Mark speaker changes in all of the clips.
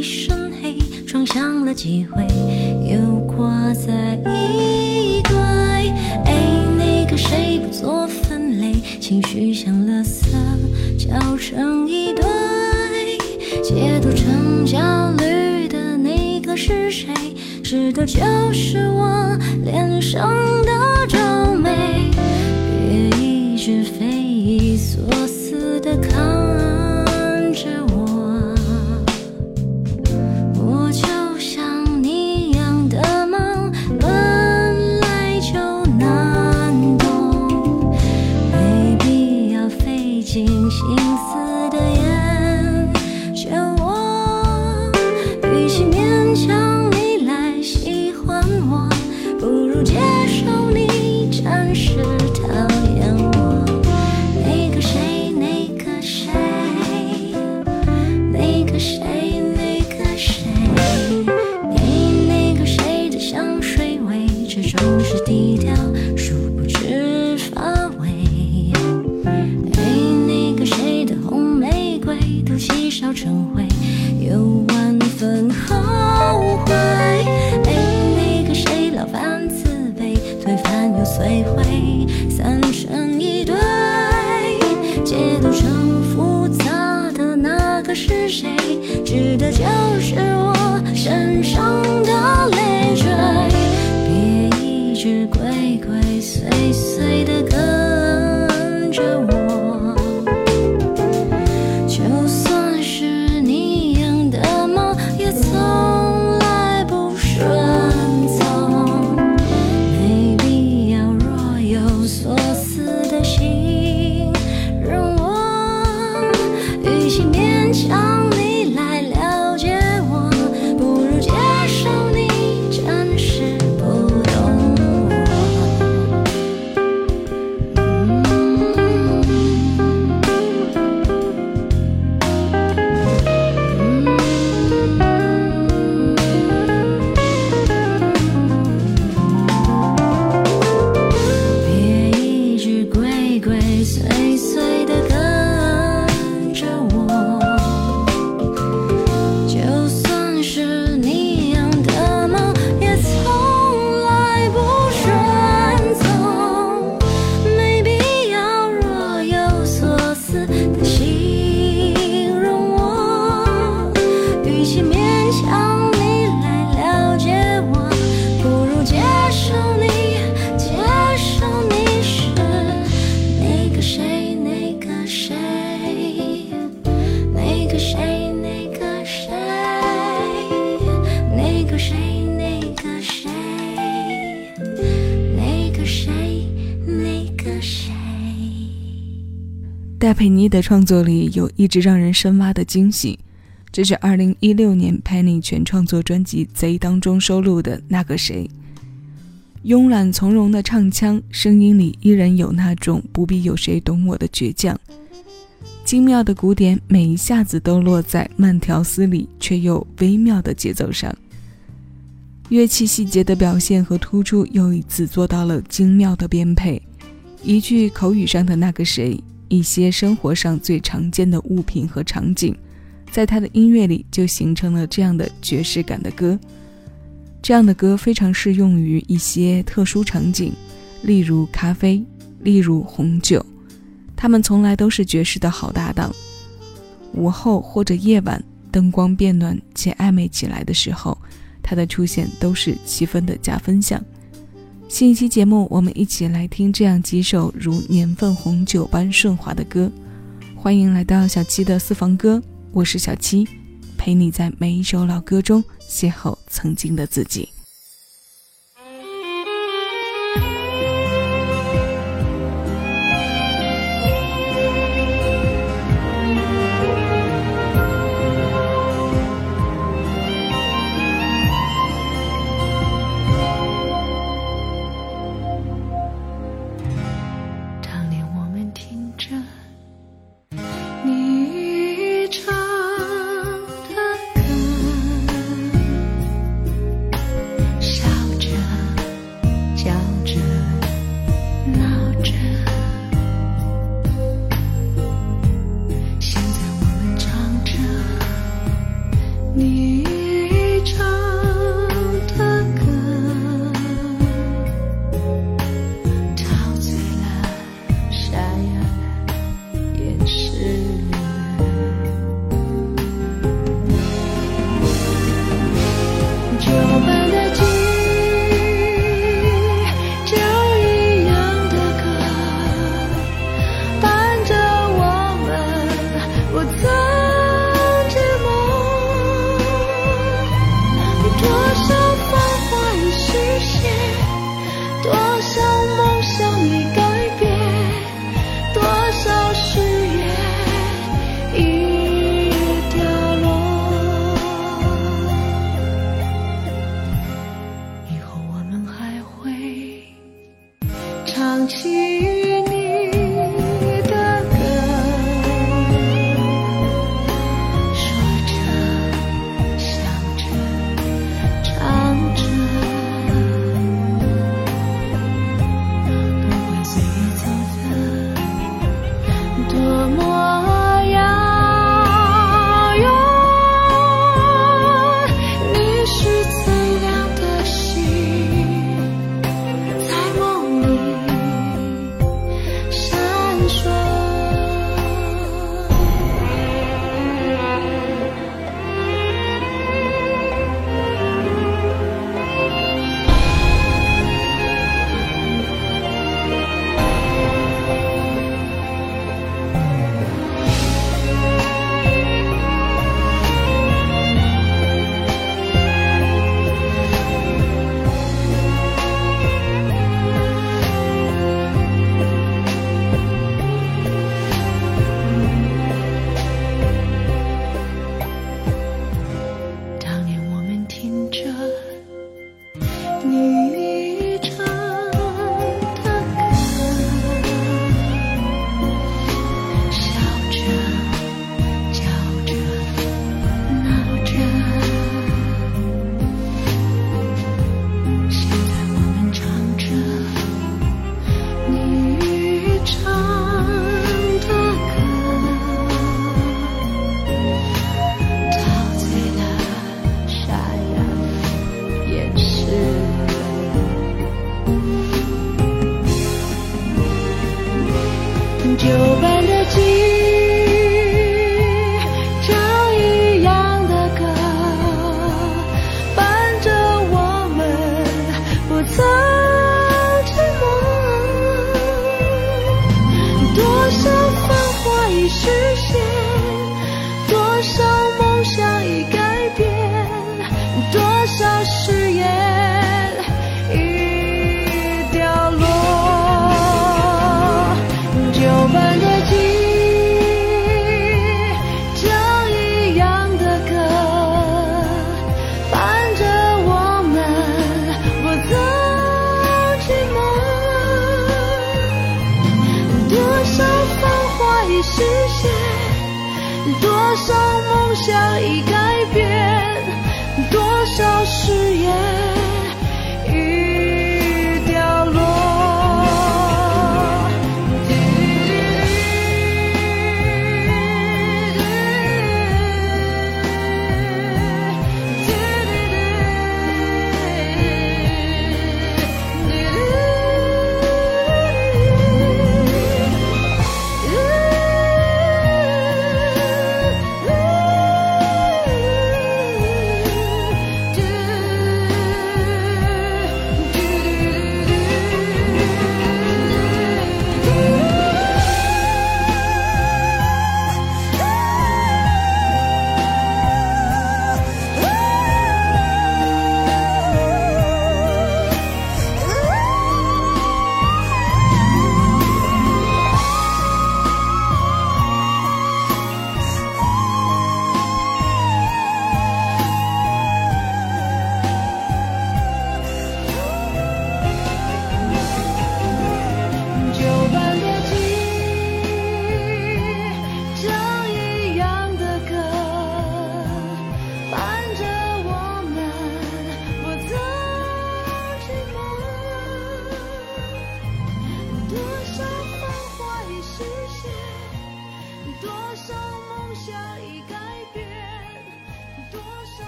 Speaker 1: 一身黑，撞向了机会，又挂在一堆。哎，那个谁不做分类，情绪像垃圾搅成一堆。解读成焦虑的那个是谁？指的就是我脸上的 Krishna.
Speaker 2: 戴佩妮的创作里有一直让人深挖的惊喜，这是2016年 Penny 全创作专辑《贼》当中收录的那个谁。慵懒从容的唱腔，声音里依然有那种不必有谁懂我的倔强。精妙的鼓点，每一下子都落在慢条斯理却又微妙的节奏上。乐器细节的表现和突出，又一次做到了精妙的编配。一句口语上的那个谁。一些生活上最常见的物品和场景，在他的音乐里就形成了这样的爵士感的歌。这样的歌非常适用于一些特殊场景，例如咖啡，例如红酒。他们从来都是爵士的好搭档。午后或者夜晚，灯光变暖且暧昧起来的时候，他的出现都是气氛的加分项。新一期节目，我们一起来听这样几首如年份红酒般顺滑的歌。欢迎来到小七的私房歌，我是小七，陪你在每一首老歌中邂逅曾经的自己。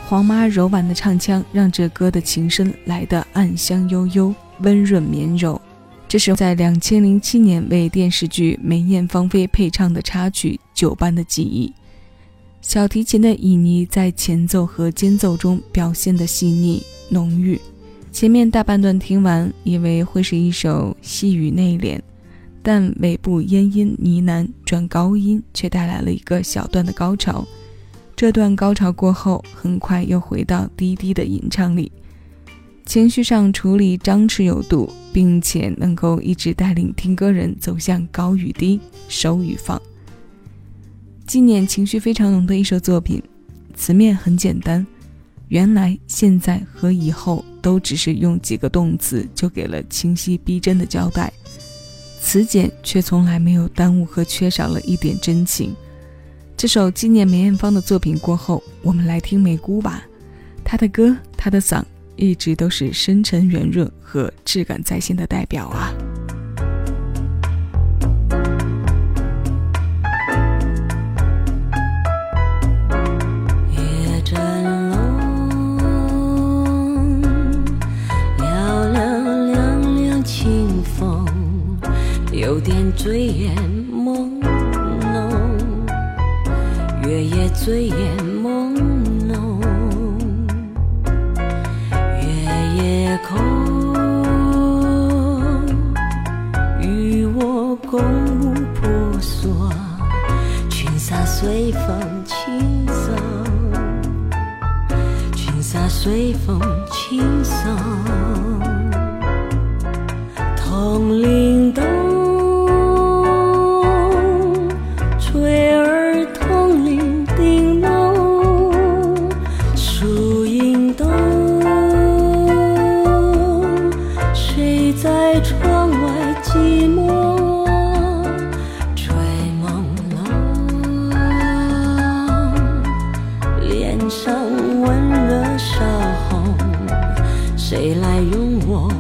Speaker 2: 黄妈柔婉的唱腔，让这歌的琴声来得暗香悠悠、温润绵柔。这是在两千零七年为电视剧梅艳芳菲配唱的插曲《九班的记忆》。小提琴的旖旎在前奏和间奏中表现的细腻浓郁。前面大半段听完，以为会是一首细语内敛，但尾部咽音呢喃转高音，却带来了一个小段的高潮。这段高潮过后，很快又回到低低的吟唱里，情绪上处理张弛有度，并且能够一直带领听歌人走向高与低、收与放。纪念情绪非常浓的一首作品，词面很简单，原来、现在和以后都只是用几个动词就给了清晰逼真的交代。此简却从来没有耽误和缺少了一点真情。这首纪念梅艳芳的作品过后，我们来听梅姑吧。她的歌，她的嗓，一直都是深沉圆润和质感在线的代表啊。
Speaker 1: 醉眼朦胧，月夜醉眼朦胧，月夜空，与我共舞婆娑，裙纱随风轻松，裙纱随风轻松，铜铃谁来拥我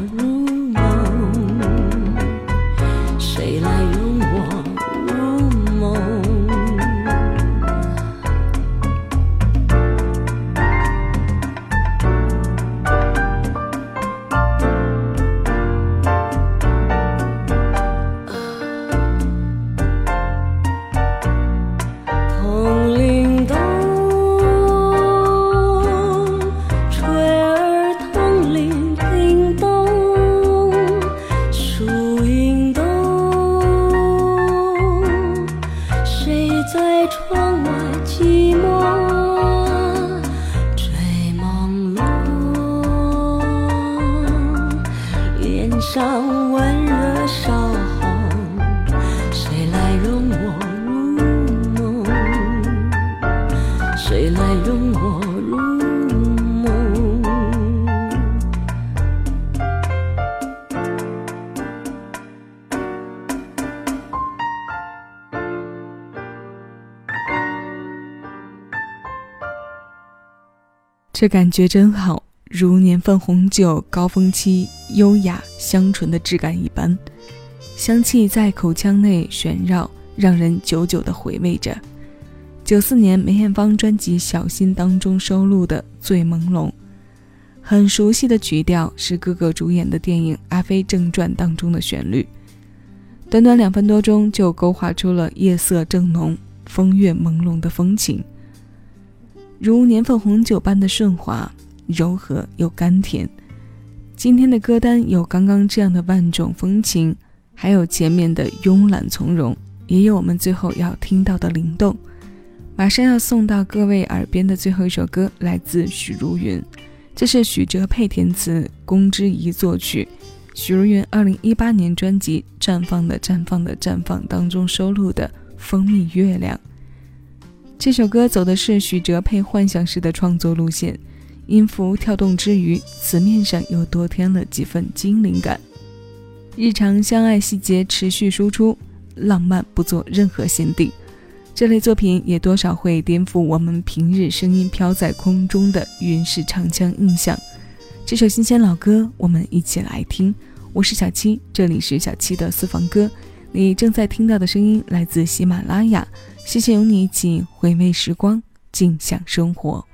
Speaker 1: Toi.
Speaker 2: 这感觉真好，如年份红酒高峰期优雅香醇的质感一般，香气在口腔内旋绕，让人久久的回味着。九四年梅艳芳专辑《小心》当中收录的《醉朦胧》，很熟悉的曲调是哥哥主演的电影《阿飞正传》当中的旋律，短短两分多钟就勾画出了夜色正浓、风月朦胧的风情。如年份红酒般的顺滑、柔和又甘甜。今天的歌单有刚刚这样的万种风情，还有前面的慵懒从容，也有我们最后要听到的灵动。马上要送到各位耳边的最后一首歌，来自许茹芸，这是许哲佩填词，龚之仪作曲，许茹芸二零一八年专辑《绽放的绽放的绽放》当中收录的《蜂蜜月亮》。这首歌走的是许哲佩幻想式的创作路线，音符跳动之余，词面上又多添了几分精灵感。日常相爱细节持续输出，浪漫不做任何限定。这类作品也多少会颠覆我们平日声音飘在空中的云式唱腔印象。这首新鲜老歌，我们一起来听。我是小七，这里是小七的私房歌。你正在听到的声音来自喜马拉雅。谢谢有你一起回味时光，尽享生活。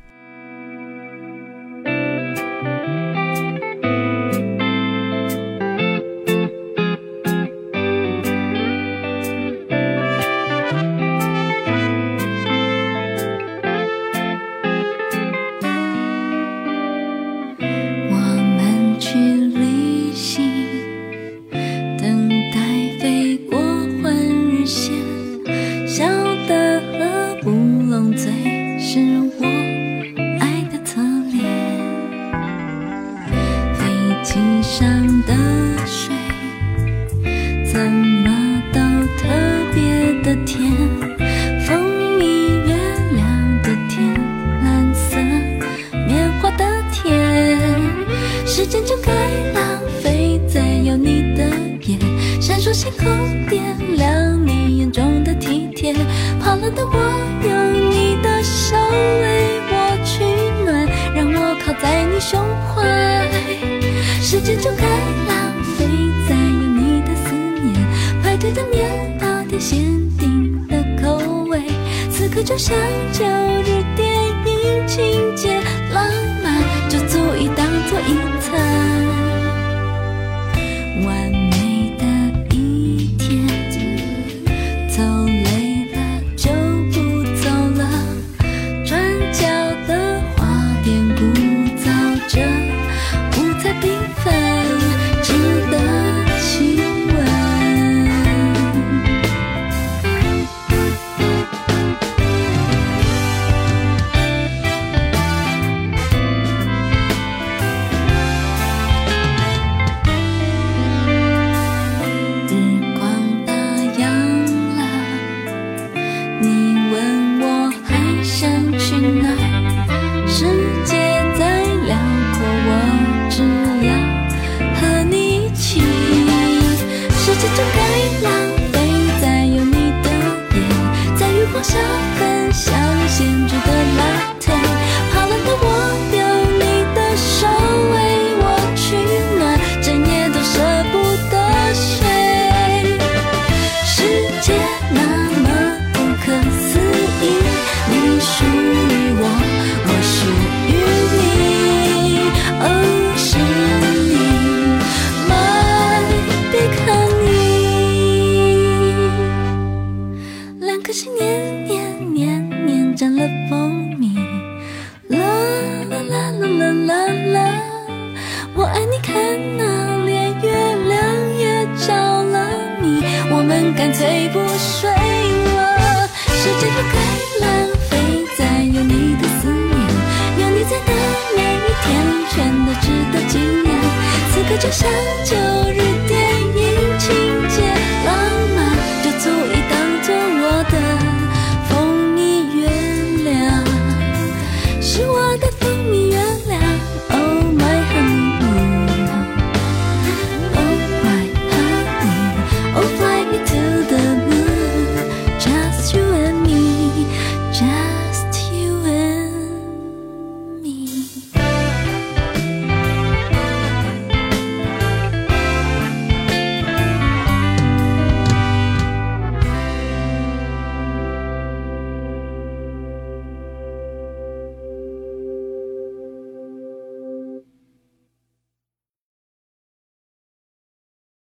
Speaker 1: 让星空点亮你眼中的体贴，怕冷的我用你的手为我取暖，让我靠在你胸怀。时间就该浪费在有你的思念，排队的面包店，限定的口味，此刻就像旧日电影情节。这年。